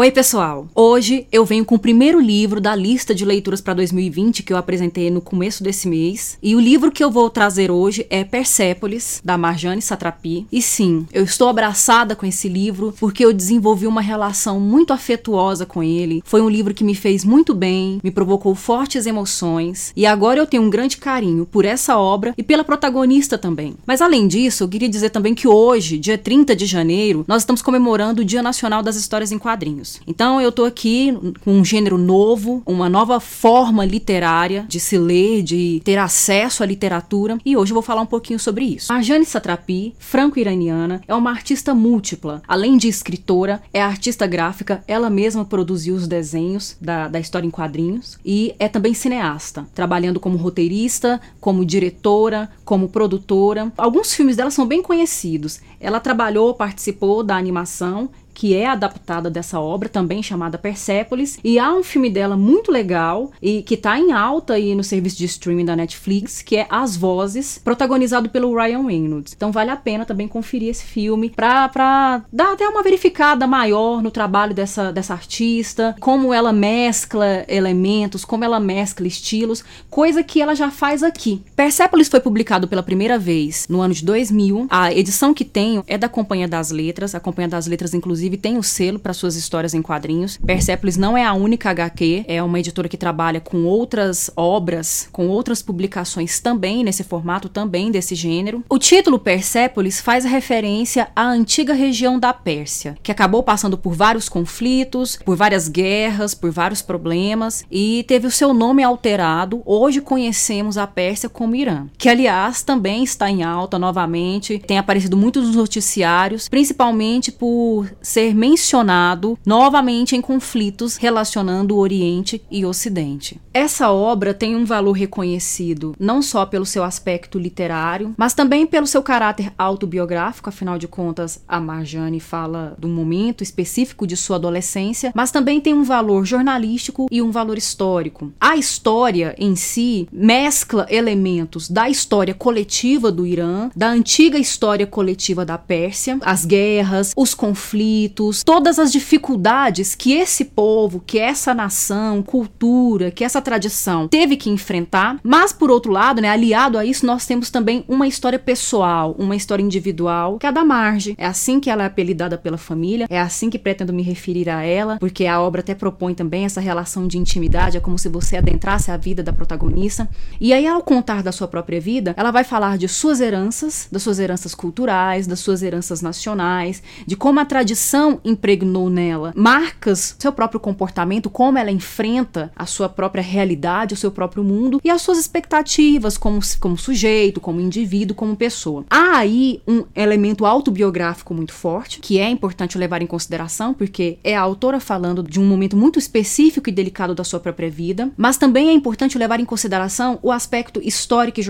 Oi, pessoal! Hoje eu venho com o primeiro livro da lista de leituras para 2020 que eu apresentei no começo desse mês. E o livro que eu vou trazer hoje é Persépolis, da Marjane Satrapi. E sim, eu estou abraçada com esse livro porque eu desenvolvi uma relação muito afetuosa com ele. Foi um livro que me fez muito bem, me provocou fortes emoções. E agora eu tenho um grande carinho por essa obra e pela protagonista também. Mas além disso, eu queria dizer também que hoje, dia 30 de janeiro, nós estamos comemorando o Dia Nacional das Histórias em Quadrinhos. Então eu tô aqui com um gênero novo, uma nova forma literária de se ler, de ter acesso à literatura, e hoje eu vou falar um pouquinho sobre isso. A Jane Satrapi, franco-iraniana, é uma artista múltipla. Além de escritora, é artista gráfica, ela mesma produziu os desenhos da, da história em quadrinhos e é também cineasta, trabalhando como roteirista, como diretora, como produtora. Alguns filmes dela são bem conhecidos. Ela trabalhou, participou da animação que é adaptada dessa obra, também chamada Persepolis. E há um filme dela muito legal e que tá em alta aí no serviço de streaming da Netflix, que é As Vozes, protagonizado pelo Ryan Reynolds. Então vale a pena também conferir esse filme pra dar até uma verificada maior no trabalho dessa, dessa artista, como ela mescla elementos, como ela mescla estilos, coisa que ela já faz aqui. Persepolis foi publicado pela primeira vez no ano de 2000. A edição que tenho é da Companhia das Letras, a Companhia das Letras, inclusive, inclusive tem o selo para suas histórias em quadrinhos. Persepolis não é a única HQ, é uma editora que trabalha com outras obras, com outras publicações também nesse formato, também desse gênero. O título Persepolis faz referência à antiga região da Pérsia, que acabou passando por vários conflitos, por várias guerras, por vários problemas e teve o seu nome alterado. Hoje conhecemos a Pérsia como Irã, que aliás também está em alta novamente, tem aparecido muito nos noticiários, principalmente por ser mencionado novamente em conflitos relacionando o Oriente e Ocidente. Essa obra tem um valor reconhecido não só pelo seu aspecto literário, mas também pelo seu caráter autobiográfico, afinal de contas, a Marjane fala do momento específico de sua adolescência, mas também tem um valor jornalístico e um valor histórico. A história em si mescla elementos da história coletiva do Irã, da antiga história coletiva da Pérsia, as guerras, os conflitos conflitos, todas as dificuldades que esse povo, que essa nação, cultura, que essa tradição teve que enfrentar. Mas por outro lado, né, aliado a isso, nós temos também uma história pessoal, uma história individual, que é a da Marge. É assim que ela é apelidada pela família, é assim que pretendo me referir a ela, porque a obra até propõe também essa relação de intimidade, é como se você adentrasse a vida da protagonista. E aí, ao contar da sua própria vida, ela vai falar de suas heranças, das suas heranças culturais, das suas heranças nacionais, de como a tradição impregnou nela marcas, seu próprio comportamento, como ela enfrenta a sua própria realidade, o seu próprio mundo e as suas expectativas como, como sujeito, como indivíduo, como pessoa. Há aí um elemento autobiográfico muito forte, que é importante levar em consideração, porque é a autora falando de um momento muito específico e delicado da sua própria vida, mas também é importante levar em consideração o aspecto histórico e